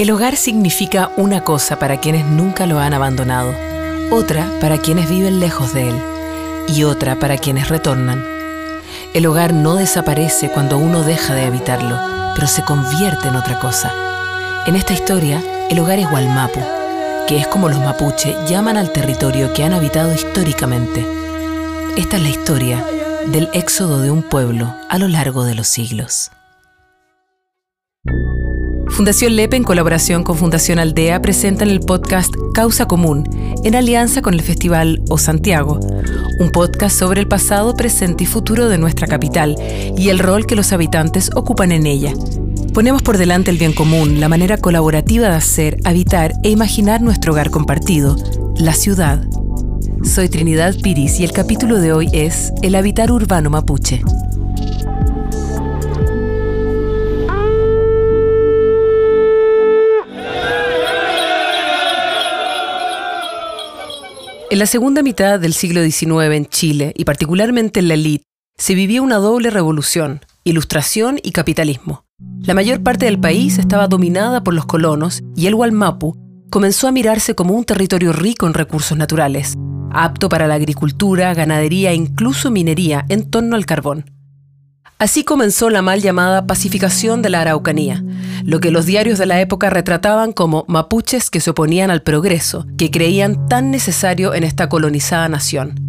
El hogar significa una cosa para quienes nunca lo han abandonado, otra para quienes viven lejos de él y otra para quienes retornan. El hogar no desaparece cuando uno deja de habitarlo, pero se convierte en otra cosa. En esta historia, el hogar es Gualmapu, que es como los mapuche llaman al territorio que han habitado históricamente. Esta es la historia del éxodo de un pueblo a lo largo de los siglos. Fundación LEP en colaboración con Fundación Aldea presentan el podcast Causa Común en alianza con el Festival O Santiago, un podcast sobre el pasado, presente y futuro de nuestra capital y el rol que los habitantes ocupan en ella. Ponemos por delante el bien común, la manera colaborativa de hacer, habitar e imaginar nuestro hogar compartido, la ciudad. Soy Trinidad Piris y el capítulo de hoy es El habitar urbano mapuche. En la segunda mitad del siglo XIX en Chile, y particularmente en la elite, se vivía una doble revolución, ilustración y capitalismo. La mayor parte del país estaba dominada por los colonos y el Gualmapu comenzó a mirarse como un territorio rico en recursos naturales, apto para la agricultura, ganadería e incluso minería en torno al carbón. Así comenzó la mal llamada pacificación de la Araucanía, lo que los diarios de la época retrataban como mapuches que se oponían al progreso, que creían tan necesario en esta colonizada nación.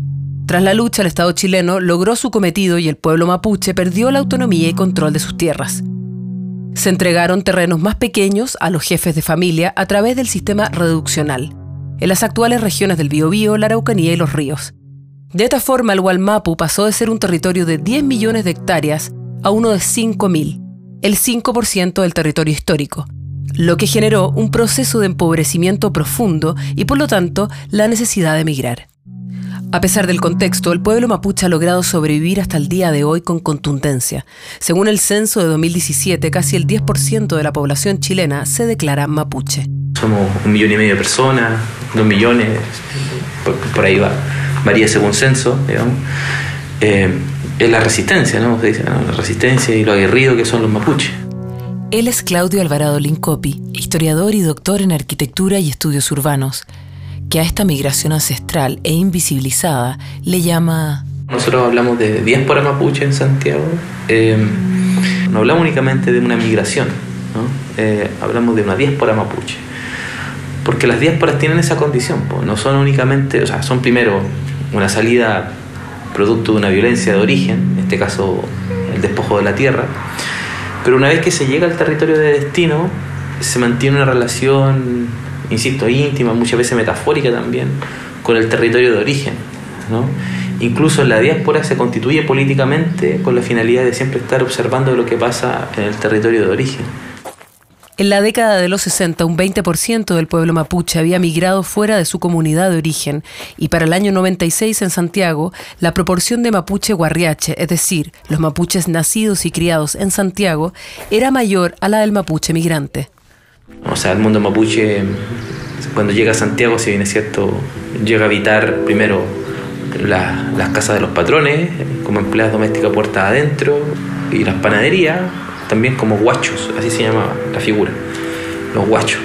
Tras la lucha, el Estado chileno logró su cometido y el pueblo mapuche perdió la autonomía y control de sus tierras. Se entregaron terrenos más pequeños a los jefes de familia a través del sistema reduccional, en las actuales regiones del Biobío, la Araucanía y los ríos. De esta forma, el Gualmapu pasó de ser un territorio de 10 millones de hectáreas a uno de 5.000, el 5% del territorio histórico, lo que generó un proceso de empobrecimiento profundo y por lo tanto la necesidad de emigrar. A pesar del contexto, el pueblo mapuche ha logrado sobrevivir hasta el día de hoy con contundencia. Según el censo de 2017, casi el 10% de la población chilena se declara mapuche. Somos un millón y medio de personas, dos millones, por ahí va varía según censo, digamos, eh, es la resistencia, ¿no? La resistencia y lo aguerrido que son los mapuches. Él es Claudio Alvarado Lincopi, historiador y doctor en arquitectura y estudios urbanos, que a esta migración ancestral e invisibilizada le llama... Nosotros hablamos de diáspora mapuche en Santiago, eh, no hablamos únicamente de una migración, ¿no? Eh, hablamos de una diáspora mapuche porque las diásporas tienen esa condición, no son únicamente, o sea, son primero una salida producto de una violencia de origen, en este caso el despojo de la tierra, pero una vez que se llega al territorio de destino, se mantiene una relación, insisto, íntima, muchas veces metafórica también, con el territorio de origen. ¿no? Incluso la diáspora se constituye políticamente con la finalidad de siempre estar observando lo que pasa en el territorio de origen. En la década de los 60, un 20% del pueblo mapuche había migrado fuera de su comunidad de origen y para el año 96 en Santiago, la proporción de mapuche guarriache, es decir, los mapuches nacidos y criados en Santiago, era mayor a la del mapuche migrante. O sea, el mundo mapuche, cuando llega a Santiago, si bien es cierto, llega a habitar primero las casas de los patrones, como empleadas domésticas puertas adentro, y las panaderías, también como guachos, así se llamaba la figura, los guachos.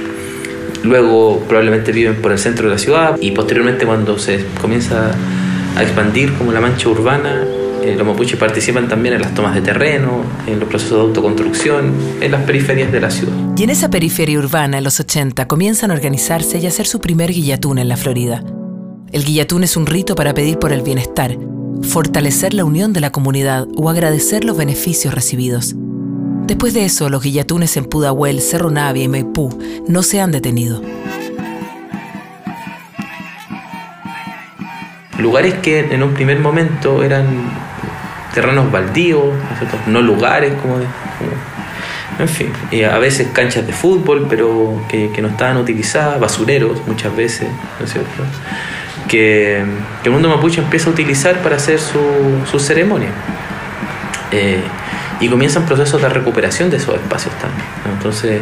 Luego probablemente viven por el centro de la ciudad y posteriormente cuando se comienza a expandir como la mancha urbana, eh, los mapuches participan también en las tomas de terreno, en los procesos de autoconstrucción, en las periferias de la ciudad. Y en esa periferia urbana, en los 80, comienzan a organizarse y a hacer su primer guillatún en la Florida. El guillatún es un rito para pedir por el bienestar, fortalecer la unión de la comunidad o agradecer los beneficios recibidos. Después de eso, los guillatunes en Pudahuel, Cerro Navia y Maipú no se han detenido. Lugares que en un primer momento eran terrenos baldíos, no lugares como, en fin, y a veces canchas de fútbol, pero que, no estaban utilizadas, basureros muchas veces, ¿no es cierto? Que, el mundo mapuche empieza a utilizar para hacer su, su ceremonia. Eh, y comienzan procesos de recuperación de esos espacios también. Entonces,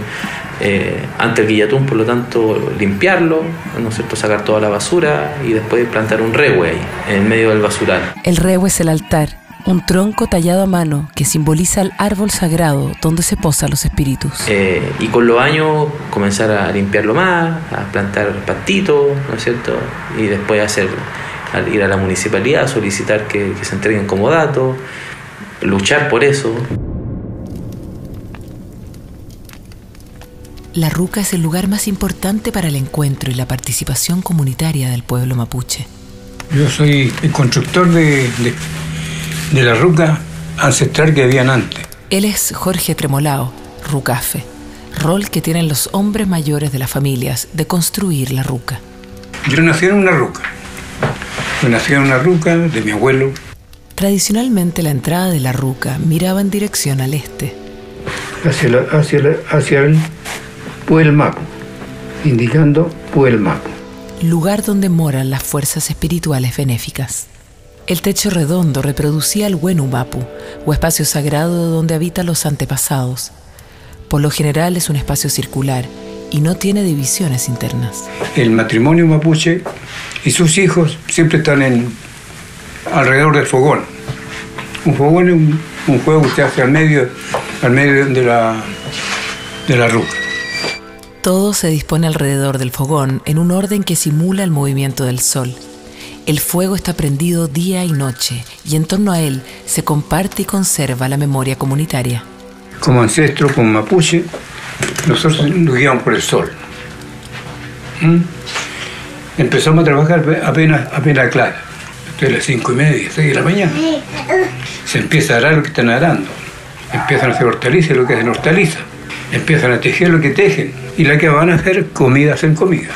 eh, ante el guillatún, por lo tanto, limpiarlo, ¿no es cierto? sacar toda la basura y después plantar un rehue ahí, en medio del basural. El rehue es el altar, un tronco tallado a mano que simboliza el árbol sagrado donde se posan los espíritus. Eh, y con los años comenzar a limpiarlo más, a plantar pastitos, ¿no es cierto? Y después hacer, ir a la municipalidad, solicitar que, que se entreguen como datos, luchar por eso. La Ruca es el lugar más importante para el encuentro y la participación comunitaria del pueblo mapuche. Yo soy el constructor de, de, la ruca ancestral que habían antes. Él es Jorge Tremolao, Rucafe, rol que tienen los hombres mayores de las familias de construir la ruca. Yo nací en una ruca. Yo nací en una ruca de mi abuelo. Tradicionalmente la entrada de la ruca miraba en dirección al este. Hacia, hacia, hacia el Puelmaco, indicando Puelmaco lugar donde moran las fuerzas espirituales benéficas. El techo redondo reproducía el Huenumapu, o espacio sagrado donde habitan los antepasados. Por lo general es un espacio circular y no tiene divisiones internas. El matrimonio mapuche y sus hijos siempre están en, alrededor del fogón. Un fogón es un, juego que se hace al medio, al medio de la, de la ruca. Todo se dispone alrededor del fogón en un orden que simula el movimiento del sol. El fuego está prendido día y noche y en torno a él se comparte y conserva la memoria comunitaria. Como ancestro, como mapuche, nosotros nos guiamos por el sol. ¿Mm? Empezamos a trabajar apenas, apenas clara, de las cinco y media, seis de la mañana. Se empieza a arar lo que están arando. Empiezan a hacer hortalizas lo que hacen hortalizas empiezan a tejer lo que tejen y la que van a hacer comidas en comida.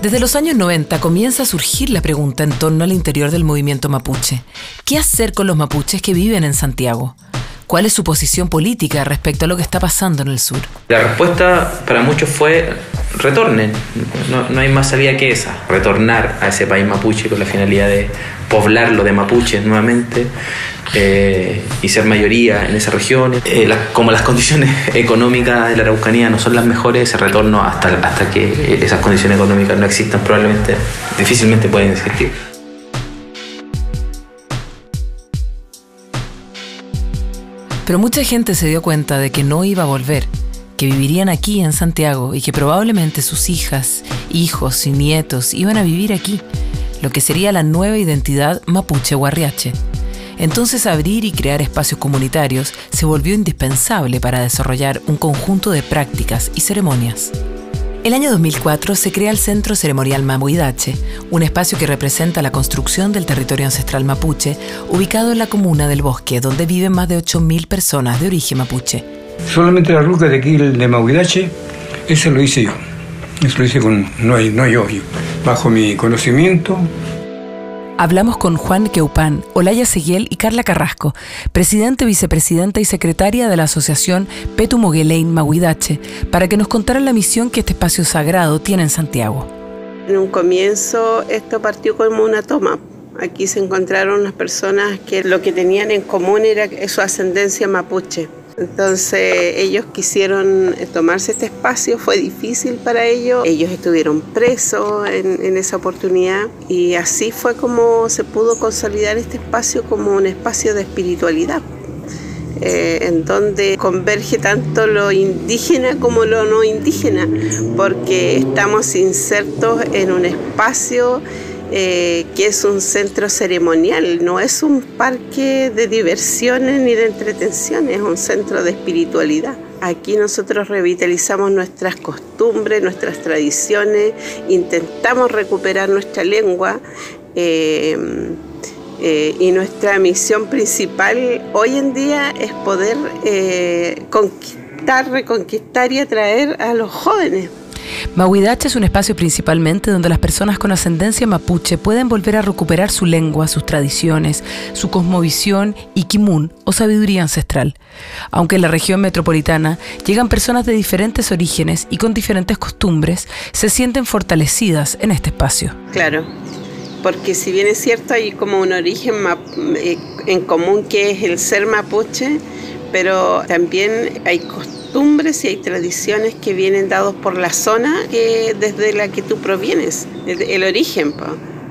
Desde los años 90 comienza a surgir la pregunta en torno al interior del movimiento mapuche. ¿Qué hacer con los mapuches que viven en Santiago? ¿Cuál es su posición política respecto a lo que está pasando en el sur? La respuesta para muchos fue retornen. No, no, hay más salida que esa. Retornar a ese país mapuche con la finalidad de poblarlo de mapuches nuevamente eh, y ser mayoría en esa región. Eh, como las condiciones económicas de la Araucanía no son las mejores, ese retorno hasta, hasta que esas condiciones económicas no existan probablemente difícilmente pueden existir. Pero mucha gente se dio cuenta de que no iba a volver, que vivirían aquí en Santiago y que probablemente sus hijas, hijos y nietos iban a vivir aquí, lo que sería la nueva identidad mapuche guarriache. Entonces abrir y crear espacios comunitarios se volvió indispensable para desarrollar un conjunto de prácticas y ceremonias. El año 2004 se crea el Centro Ceremonial Mamuidache, un espacio que representa la construcción del territorio ancestral mapuche, ubicado en la comuna del Bosque, donde viven más de 8.000 personas de origen mapuche. Solamente la ruca de aquí, de Mamuidache, ese lo hice yo. Eso lo hice con, no, no yo, yo, bajo mi conocimiento, Hablamos con Juan Queupán, Olaya Seguiel y Carla Carrasco, presidente, vicepresidenta y secretaria de la asociación Petu Moguelein Mahuidache, para que nos contaran la misión que este espacio sagrado tiene en Santiago. En un comienzo esto partió como una toma. Aquí se encontraron unas personas que lo que tenían en común era su ascendencia mapuche entonces ellos quisieron eh, tomarse este espacio, fue difícil para ellos, ellos estuvieron presos en, esa oportunidad y así fue como se pudo consolidar este espacio como un espacio de espiritualidad. Eh, en donde converge tanto lo indígena como lo no indígena, porque estamos insertos en un espacio eh, que es un centro ceremonial, no es un parque de diversiones ni de entretenciones, es un centro de espiritualidad. Aquí nosotros revitalizamos nuestras costumbres, nuestras tradiciones, intentamos recuperar nuestra lengua eh, eh, y nuestra misión principal hoy en día es poder conquistar, reconquistar y atraer a los jóvenes Mahuidache es un espacio principalmente donde las personas con ascendencia mapuche pueden volver a recuperar su lengua, sus tradiciones, su cosmovisión y kimun o sabiduría ancestral. Aunque en la región metropolitana llegan personas de diferentes orígenes y con diferentes costumbres, se sienten fortalecidas en este espacio. Claro, porque si bien es cierto hay como un origen eh, en común que es el ser mapuche, pero también hay costumbres costumbres y hay tradiciones que vienen dados por la zona que, desde la que tú provienes, el, origen.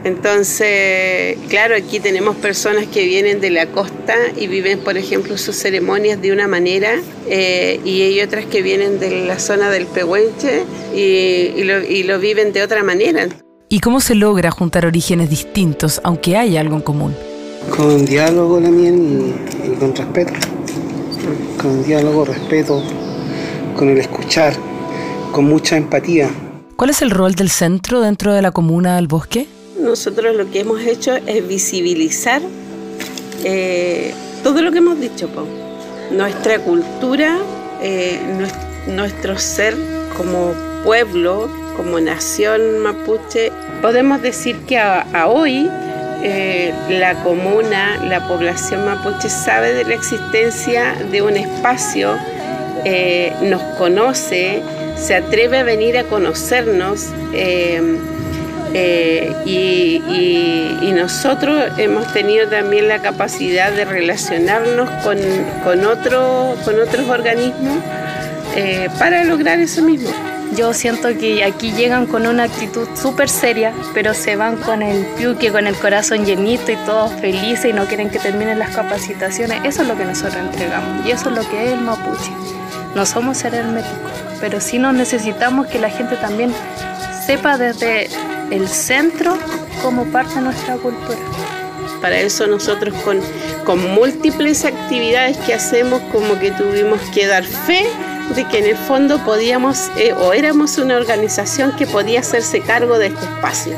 Entonces, claro, aquí tenemos personas que vienen de la costa y viven, por ejemplo, sus ceremonias de una manera eh, y hay otras que vienen de la zona del Pehuenche y, lo, viven de otra manera. ¿Y cómo se logra juntar orígenes distintos, aunque haya algo en común? Con diálogo también y, con respeto. Con diálogo, respeto, con el escuchar, con mucha empatía. ¿Cuál es el rol del centro dentro de la comuna del bosque? nosotros lo que hemos hecho es visibilizar eh, todo lo que hemos dicho, nuestra cultura, eh, nuestro ser como pueblo, como nación mapuche. Podemos decir que a, hoy eh, la comuna, la población mapuche sabe de la existencia de un espacio, nos conoce, se atreve a venir a conocernos. Eh, y, nosotros hemos tenido también la capacidad de relacionarnos con, con, otro, con otros organismos eh, para lograr eso mismo. Yo siento que aquí llegan con una actitud súper seria, pero se van con el piuque, con el corazón llenito y todos felices y no quieren que terminen las capacitaciones. Eso es lo que nosotros entregamos y eso es lo que es el mapuche. No somos herméticos, pero sí nos necesitamos que la gente también sepa desde el centro como parte de nuestra cultura. Para eso nosotros con, con múltiples actividades que hacemos como que tuvimos que dar fe de que en el fondo podíamos eh, o éramos una organización que podía hacerse cargo de este espacio.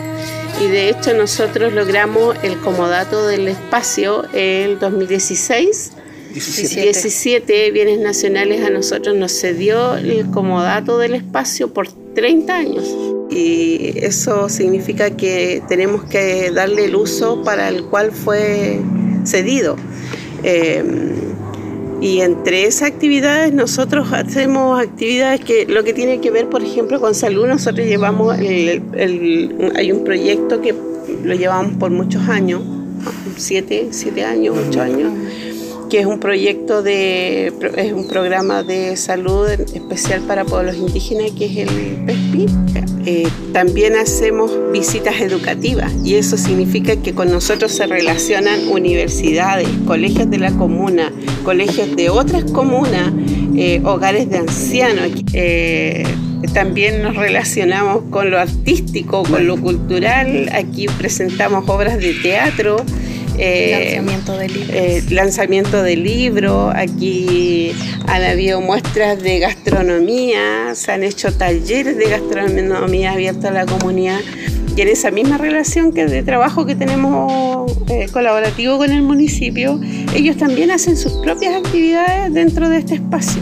Y de hecho nosotros logramos el comodato del espacio el 2016. 17. 17 bienes nacionales a nosotros nos cedió el comodato del espacio por 30 años y eso significa que tenemos que darle el uso para el cual fue cedido. Em, y entre esas actividades nosotros hacemos actividades que lo que tiene que ver, por ejemplo, con salud, nosotros llevamos, hay un proyecto que lo llevamos por muchos años, siete, siete años, ocho años que es un proyecto de, es un programa de salud especial para pueblos indígenas, que es el PESPI. Eh, también hacemos visitas educativas y eso significa que con nosotros se relacionan universidades, colegios de la comuna, colegios de otras comunas, eh, hogares de ancianos. Eh, también nos relacionamos con lo artístico, con lo cultural. Aquí presentamos obras de teatro. Eh, lanzamiento de libros. Eh, lanzamiento de libros. Aquí han habido muestras de gastronomía, se han hecho talleres de gastronomía abiertos a la comunidad. Y en esa misma relación que de trabajo que tenemos eh, colaborativo con el municipio, ellos también hacen sus propias actividades dentro de este espacio.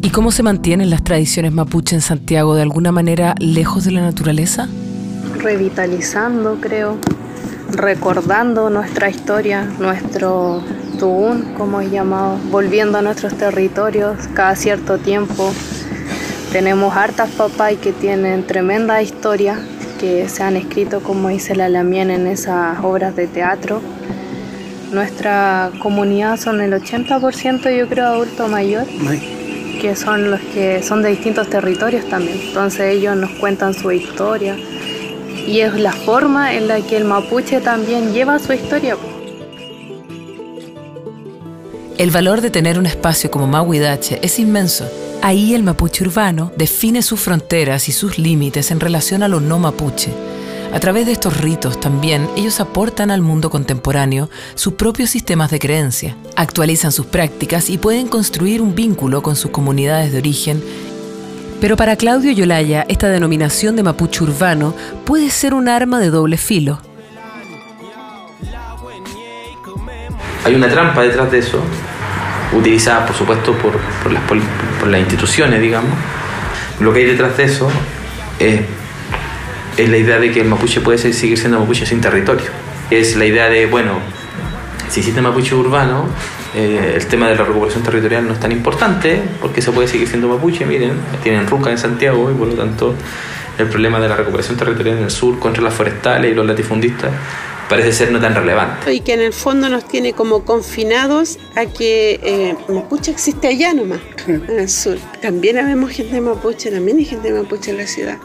¿Y cómo se mantienen las tradiciones mapuche en Santiago de alguna manera lejos de la naturaleza? Revitalizando, creo recordando nuestra historia, nuestro Tubún, como es llamado, volviendo a nuestros territorios cada cierto tiempo. Tenemos hartas papás que tienen tremenda historia, que se han escrito, como dice la Lamien, en esas obras de teatro. Nuestra comunidad son el 80% yo creo adulto mayor, que son los que son de distintos territorios también. Entonces ellos nos cuentan su historia, y es la forma en la que el mapuche también lleva su historia. El valor de tener un espacio como Mahuidache es inmenso. Ahí el mapuche urbano define sus fronteras y sus límites en relación a lo no mapuche. A través de estos ritos también ellos aportan al mundo contemporáneo sus propios sistemas de creencia, actualizan sus prácticas y pueden construir un vínculo con sus comunidades de origen pero para Claudio Yolaya, esta denominación de mapuche urbano puede ser un arma de doble filo. Hay una trampa detrás de eso, utilizada por supuesto por, las, instituciones, digamos. Lo que hay detrás de eso es, la idea de que el mapuche puede seguir siendo mapuche sin territorio. Es la idea de, bueno, si existe mapuche urbano, eh, el tema de la recuperación territorial no es tan importante porque se puede seguir siendo mapuche, miren, tienen Ruca en Santiago y por lo tanto el problema de la recuperación territorial en el sur contra las forestales y los latifundistas parece ser no tan relevante. Y que en el fondo nos tiene como confinados a que eh, mapuche existe allá nomás, en el sur. También habemos gente mapuche, también hay gente mapuche en la ciudad.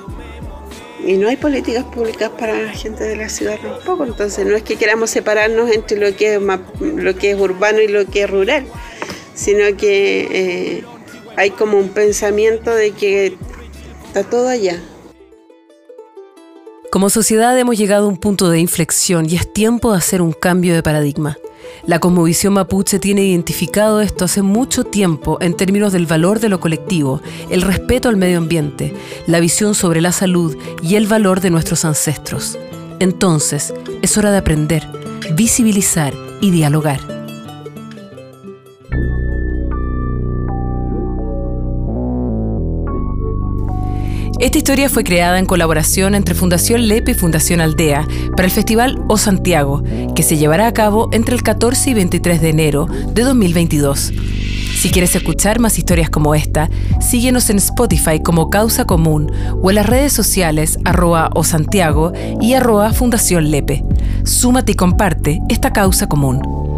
Y no hay políticas públicas para la gente de la ciudad tampoco. Entonces no es que queramos separarnos entre lo que es, lo que es urbano y lo que es rural, sino que eh, hay como un pensamiento de que está todo allá. Como sociedad hemos llegado a un punto de inflexión y es tiempo de hacer un cambio de paradigma. La cosmovisión mapuche tiene identificado esto hace mucho tiempo en términos del valor de lo colectivo, el respeto al medio ambiente, la visión sobre la salud y el valor de nuestros ancestros. Entonces, es hora de aprender, visibilizar y dialogar. Esta historia fue creada en colaboración entre Fundación Lepe y Fundación Aldea para el Festival O Santiago, que se llevará a cabo entre el 14 y 23 de enero de 2022. Si quieres escuchar más historias como esta, síguenos en Spotify como Causa Común o en las redes sociales arroba o Santiago y arroba Fundación Lepe. Súmate y comparte esta causa común.